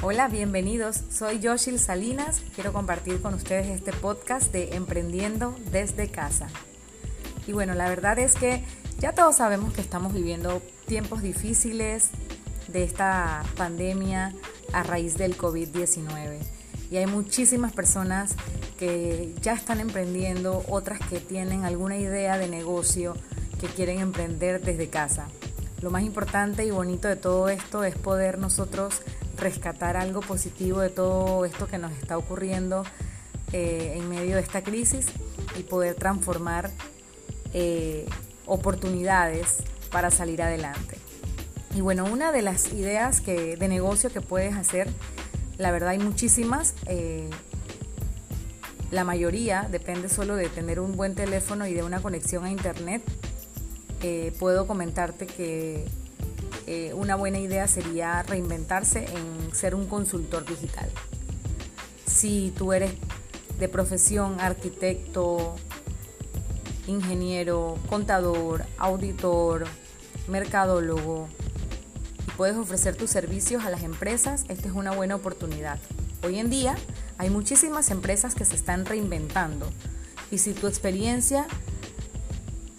Hola, bienvenidos. Soy Yoshil Salinas. Quiero compartir con ustedes este podcast de Emprendiendo desde casa. Y bueno, la verdad es que ya todos sabemos que estamos viviendo tiempos difíciles de esta pandemia a raíz del COVID-19. Y hay muchísimas personas que ya están emprendiendo, otras que tienen alguna idea de negocio que quieren emprender desde casa. Lo más importante y bonito de todo esto es poder nosotros rescatar algo positivo de todo esto que nos está ocurriendo eh, en medio de esta crisis y poder transformar eh, oportunidades para salir adelante. Y bueno, una de las ideas que, de negocio que puedes hacer, la verdad hay muchísimas, eh, la mayoría depende solo de tener un buen teléfono y de una conexión a internet. puedo comentarte que eh, una buena idea sería reinventarse en ser un consultor digital. Si tú eres de profesión arquitecto, ingeniero, contador, auditor, mercadólogo y puedes ofrecer tus servicios a las empresas, esta es una buena oportunidad. Hoy en día hay muchísimas empresas que se están reinventando y si tu experiencia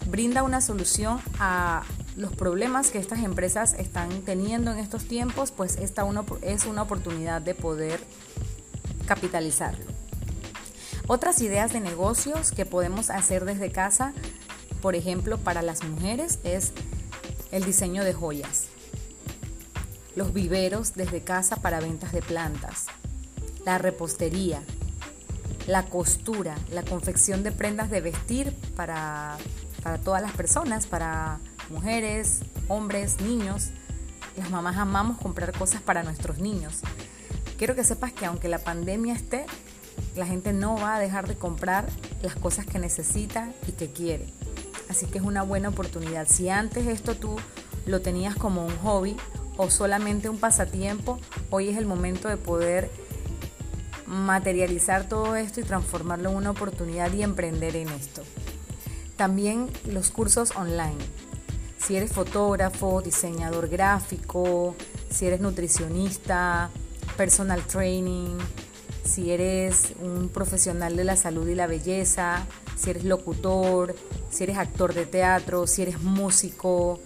brinda una solución a los problemas que estas empresas están teniendo en estos tiempos, pues esta es una oportunidad de poder capitalizarlo. Otras ideas de negocios que podemos hacer desde casa, por ejemplo, para las mujeres, es el diseño de joyas, los viveros desde casa para ventas de plantas, la repostería, la costura, la confección de prendas de vestir para, para todas las personas, para mujeres, hombres, niños. Las mamás amamos comprar cosas para nuestros niños. Quiero que sepas que aunque la pandemia esté, la gente no va a dejar de comprar las cosas que necesita y que quiere. Así que es una buena oportunidad. Si antes esto tú lo tenías como un hobby o solamente un pasatiempo, hoy es el momento de poder materializar todo esto y transformarlo en una oportunidad y emprender en esto. También los cursos online si eres fotógrafo, diseñador gráfico, si eres nutricionista, personal training, si eres un profesional de la salud y la belleza, si eres locutor, si eres actor de teatro, si eres músico,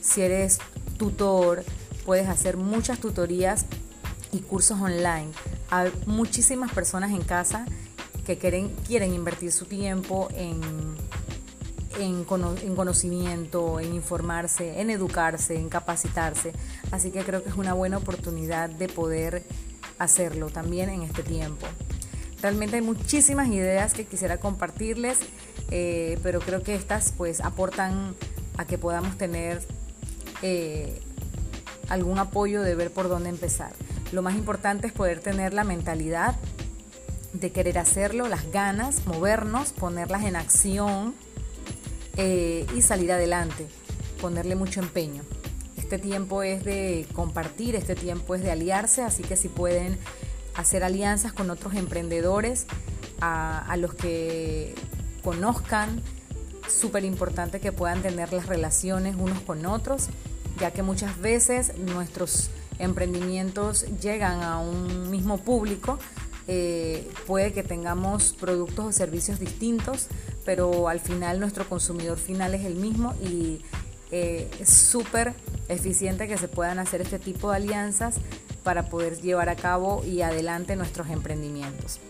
si eres tutor, puedes hacer muchas tutorías y cursos online. Hay muchísimas personas en casa que quieren, quieren invertir su tiempo en en, conocimiento, en informarse, en educarse, en capacitarse. Así que creo que es una buena oportunidad de poder hacerlo también en este tiempo. Realmente hay muchísimas ideas que quisiera compartirles, eh, pero creo que estas pues aportan a que podamos tener eh, algún apoyo de ver por dónde empezar. Lo más importante es poder tener la mentalidad de querer hacerlo, las ganas, movernos, ponerlas en acción eh, y salir adelante, ponerle mucho empeño. Este tiempo es de compartir, este tiempo es de aliarse, así que si pueden hacer alianzas con otros emprendedores, a, los que conozcan, súper importante que puedan tener las relaciones unos con otros, ya que muchas veces nuestros emprendimientos llegan a un mismo público, eh, puede que tengamos productos o servicios distintos, pero al final nuestro consumidor final es el mismo y eh, es súper eficiente que se puedan hacer este tipo de alianzas para poder llevar a cabo y adelante nuestros emprendimientos.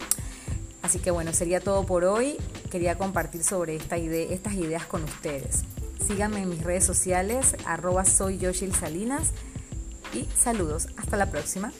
Así que bueno, sería todo por hoy. Quería compartir sobre esta idea, estas ideas con ustedes. Síganme en mis redes sociales, arroba soy Salinas y saludos. Hasta la próxima.